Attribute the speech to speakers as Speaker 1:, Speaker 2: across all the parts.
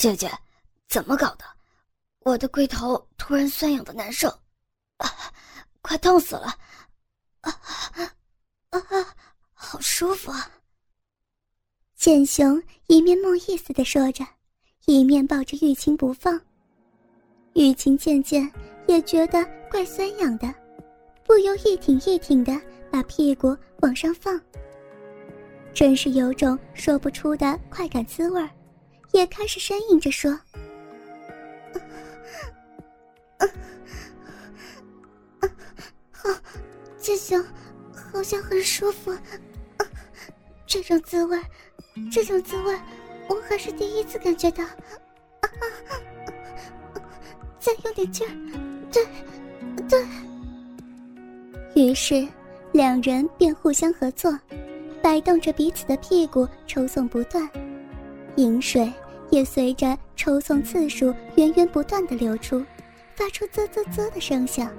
Speaker 1: 姐姐，怎么搞的？我的龟头突然酸痒的难受，啊，快痛死了！啊啊，好舒服啊！
Speaker 2: 简雄一面梦意思的说着，一面抱着玉清不放。玉清渐渐也觉得怪酸痒的，不由一挺一挺的把屁股往上放，真是有种说不出的快感滋味儿。也开始呻吟着说：“好，剑雄，好像很舒服。这种滋味，这种滋味，我还是第一次感觉到。再用点劲儿，对，对。”于是，两人便互相合作，摆动着彼此的屁股，抽送不断。饮水也随着抽送次数源源不断的流出，发出啧啧啧的声响。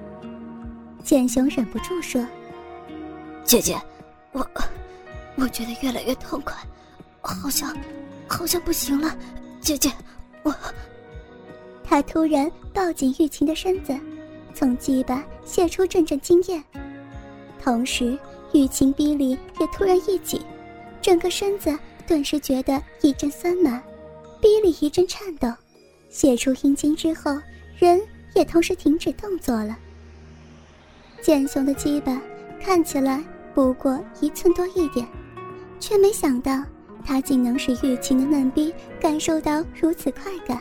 Speaker 2: 简雄忍不住说：“
Speaker 1: 姐姐，我我觉得越来越痛快，好像好像不行了。姐姐，我……”
Speaker 2: 他突然抱紧玉琴的身子，从鸡巴泄出阵阵精液，同时玉琴逼里也突然一紧，整个身子。顿时觉得一阵酸麻，逼里一阵颤抖，泄出阴茎之后，人也同时停止动作了。剑雄的鸡巴看起来不过一寸多一点，却没想到他竟能使玉琴的嫩逼感受到如此快感，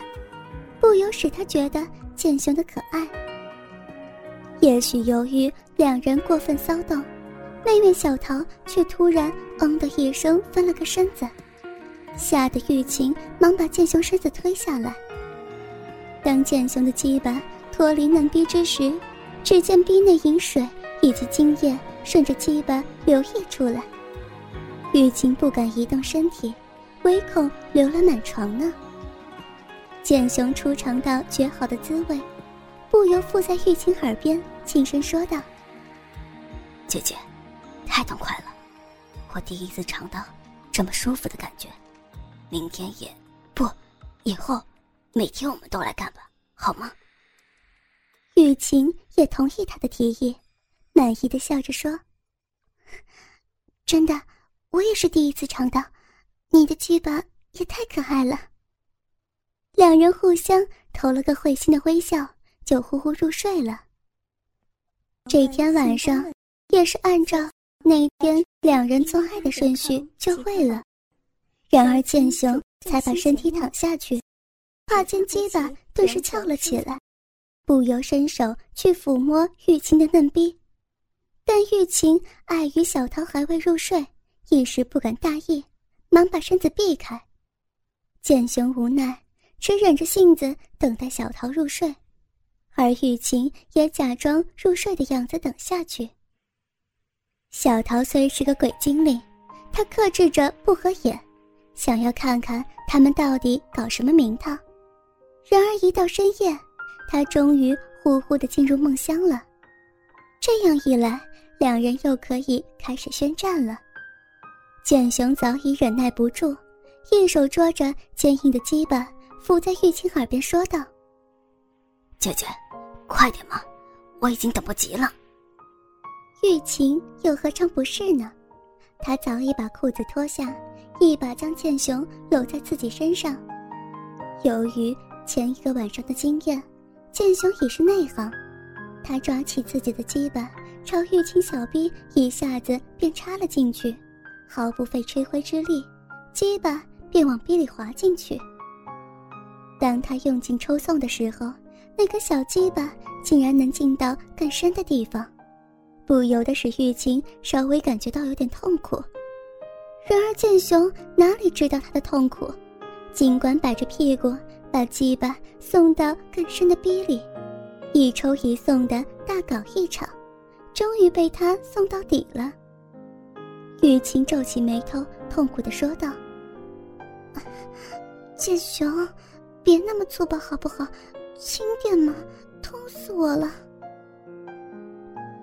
Speaker 2: 不由使他觉得剑雄的可爱。也许由于两人过分骚动。那位小桃却突然“嗯”的一声翻了个身子，吓得玉琴忙把剑雄身子推下来。当剑雄的鸡巴脱离嫩逼之时，只见逼内饮水以及精液顺着鸡巴流溢出来。玉琴不敢移动身体，唯恐流了满床呢。剑雄初尝到绝好的滋味，不由附在玉琴耳边轻声说道：“
Speaker 1: 姐姐。”太痛快了，我第一次尝到这么舒服的感觉。明天也不，以后每天我们都来干吧，好吗？
Speaker 2: 雨晴也同意他的提议，满意的笑着说：“真的，我也是第一次尝到，你的鸡巴也太可爱了。”两人互相投了个会心的微笑，就呼呼入睡了。这天晚上也是按照。那天两人做爱的顺序就会了，然而剑雄才把身体躺下去，胯间鸡巴顿时翘了起来，不由伸手去抚摸玉琴的嫩逼，但玉琴碍于小桃还未入睡，一时不敢大意，忙把身子避开。剑雄无奈，只忍着性子等待小桃入睡，而玉琴也假装入睡的样子等下去。小桃虽是个鬼精灵，她克制着不合眼，想要看看他们到底搞什么名堂。然而一到深夜，他终于呼呼的进入梦乡了。这样一来，两人又可以开始宣战了。简雄早已忍耐不住，一手抓着坚硬的鸡巴，伏在玉清耳边说道：“
Speaker 1: 姐姐，快点嘛，我已经等不及了。”
Speaker 2: 玉琴又何尝不是呢？她早已把裤子脱下，一把将剑雄搂在自己身上。由于前一个晚上的经验，剑雄已是内行。他抓起自己的鸡巴，朝玉清小臂一下子便插了进去，毫不费吹灰之力，鸡巴便往逼里滑进去。当他用劲抽送的时候，那个小鸡巴竟然能进到更深的地方。不由得使玉清稍微感觉到有点痛苦，然而剑雄哪里知道他的痛苦，尽管摆着屁股把鸡巴送到更深的逼里，一抽一送的大搞一场，终于被他送到底了。玉琴皱起眉头，痛苦的说道：“剑雄，别那么粗暴好不好？轻点嘛，痛死我了。”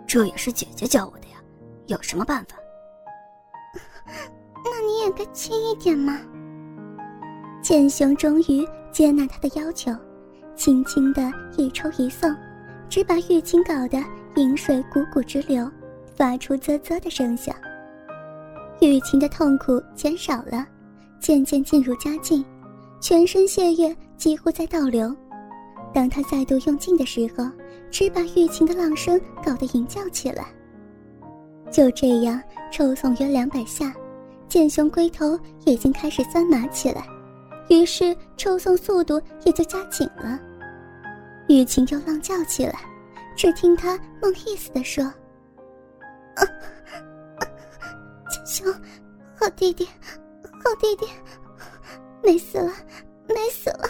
Speaker 1: 这也是姐姐教我的呀，有什么办法？
Speaker 2: 也该轻一点吗。剑雄终于接纳他的要求，轻轻的一抽一送，只把玉清搞得饮水汩汩直流，发出啧啧的声响。玉清的痛苦减少了，渐渐进入佳境，全身血液几乎在倒流。当他再度用劲的时候，只把玉琴的浪声搞得吟叫起来。就这样抽送约两百下，剑雄龟头已经开始酸麻起来，于是抽送速度也就加紧了。玉琴又浪叫起来，只听他梦意思的说：“剑雄，好弟弟，好弟弟，美死了，美死了。”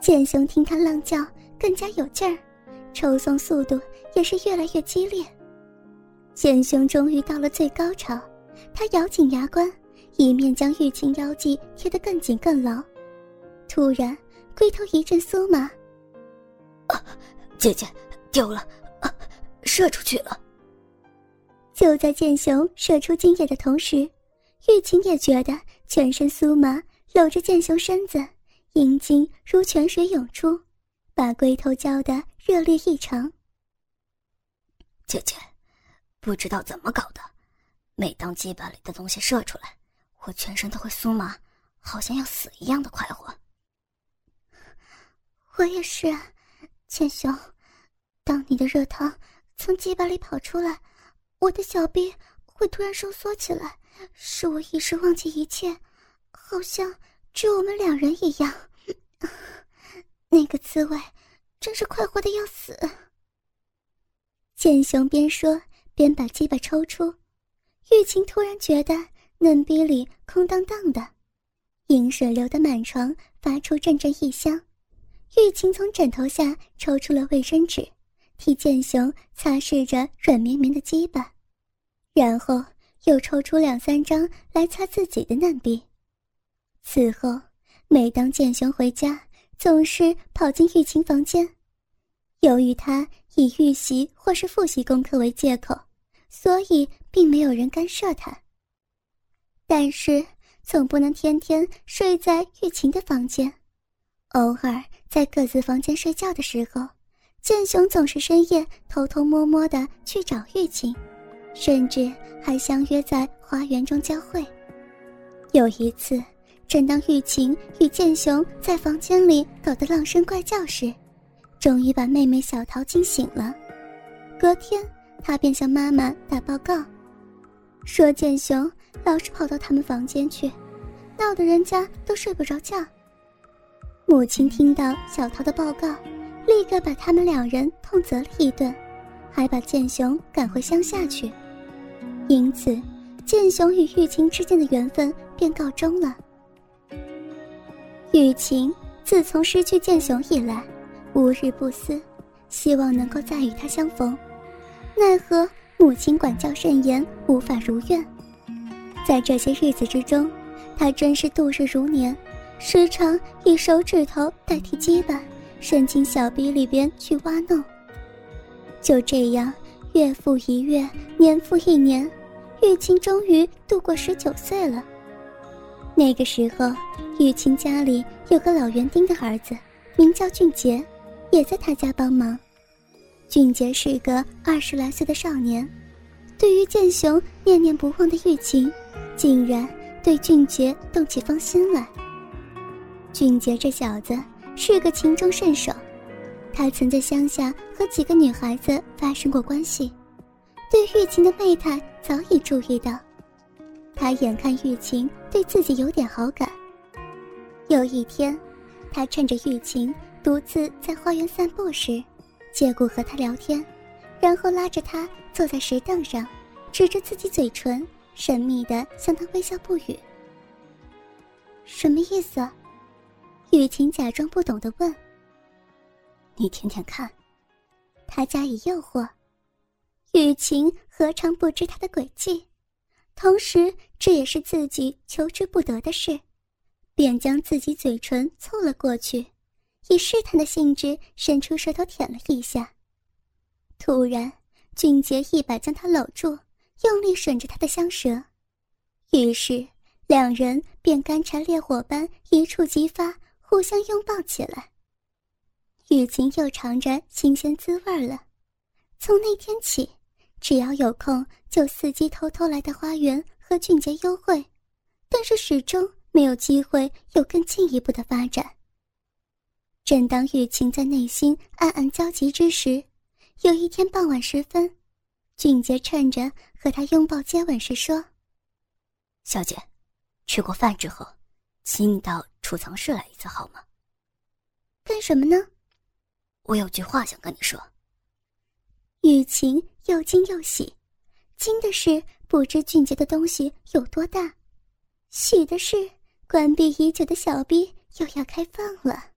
Speaker 2: 剑雄听他浪叫，更加有劲儿，抽送速度也是越来越激烈。剑雄终于到了最高潮，他咬紧牙关，一面将玉琴腰际贴得更紧更牢。突然，龟头一阵酥麻。
Speaker 1: 啊，姐姐，丢了，啊，射出去了。
Speaker 2: 就在剑雄射出精液的同时，玉琴也觉得全身酥麻，搂着剑雄身子。阴茎如泉水涌出，把龟头浇得热烈异常。
Speaker 1: 姐姐，不知道怎么搞的，每当鸡巴里的东西射出来，我全身都会酥麻，好像要死一样的快活。
Speaker 2: 我也是，千雄，当你的热汤从鸡巴里跑出来，我的小臂会突然收缩起来，使我一时忘记一切，好像……只有我们两人一样，那个滋味真是快活的要死。剑雄边说边把鸡巴抽出，玉琴突然觉得嫩逼里空荡荡的，饮水流得满床，发出阵阵异香。玉琴从枕头下抽出了卫生纸，替剑雄擦拭着软绵绵的鸡巴，然后又抽出两三张来擦自己的嫩逼。此后，每当剑雄回家，总是跑进玉琴房间。由于他以预习或是复习功课为借口，所以并没有人干涉他。但是，总不能天天睡在玉琴的房间。偶尔在各自房间睡觉的时候，剑雄总是深夜偷偷摸摸的去找玉琴，甚至还相约在花园中交汇。有一次。正当玉琴与剑雄在房间里搞得浪声怪叫时，终于把妹妹小桃惊醒了。隔天，他便向妈妈打报告，说剑雄老是跑到他们房间去，闹得人家都睡不着觉。母亲听到小桃的报告，立刻把他们两人痛责了一顿，还把剑雄赶回乡下去。因此，剑雄与玉琴之间的缘分便告终了。雨晴自从失去剑雄以来，无日不思，希望能够再与他相逢，奈何母亲管教甚严，无法如愿。在这些日子之中，他真是度日如年，时常以手指头代替鸡巴，伸进小臂里边去挖弄。就这样，月复一月，年复一年，玉清终于度过十九岁了。那个时候，玉清家里有个老园丁的儿子，名叫俊杰，也在他家帮忙。俊杰是个二十来岁的少年，对于剑雄念念不忘的玉琴，竟然对俊杰动起芳心来。俊杰这小子是个情中甚手，他曾在乡下和几个女孩子发生过关系，对玉琴的媚态早已注意到。他眼看玉琴对自己有点好感，有一天，他趁着玉琴独自在花园散步时，借故和他聊天，然后拉着他坐在石凳上，指着自己嘴唇，神秘地向他微笑不语。什么意思？雨晴假装不懂地问。
Speaker 1: 你听听看，
Speaker 2: 他加以诱惑。雨晴何尝不知他的诡计？同时，这也是自己求之不得的事，便将自己嘴唇凑了过去，以试探的性质伸出舌头舔了一下。突然，俊杰一把将他搂住，用力吮着他的香舌，于是两人便干柴烈火般一触即发，互相拥抱起来。雨晴又尝着新鲜滋味了。从那天起，只要有空就伺机偷偷来到花园和俊杰幽会，但是始终没有机会有更进一步的发展。正当雨晴在内心暗暗焦急之时，有一天傍晚时分，俊杰趁着和她拥抱接吻时说：“
Speaker 1: 小姐。”吃过饭之后，请你到储藏室来一次好吗？
Speaker 2: 干什么呢？
Speaker 1: 我有句话想跟你说。
Speaker 2: 雨晴又惊又喜，惊的是不知俊杰的东西有多大，喜的是关闭已久的小逼又要开放了。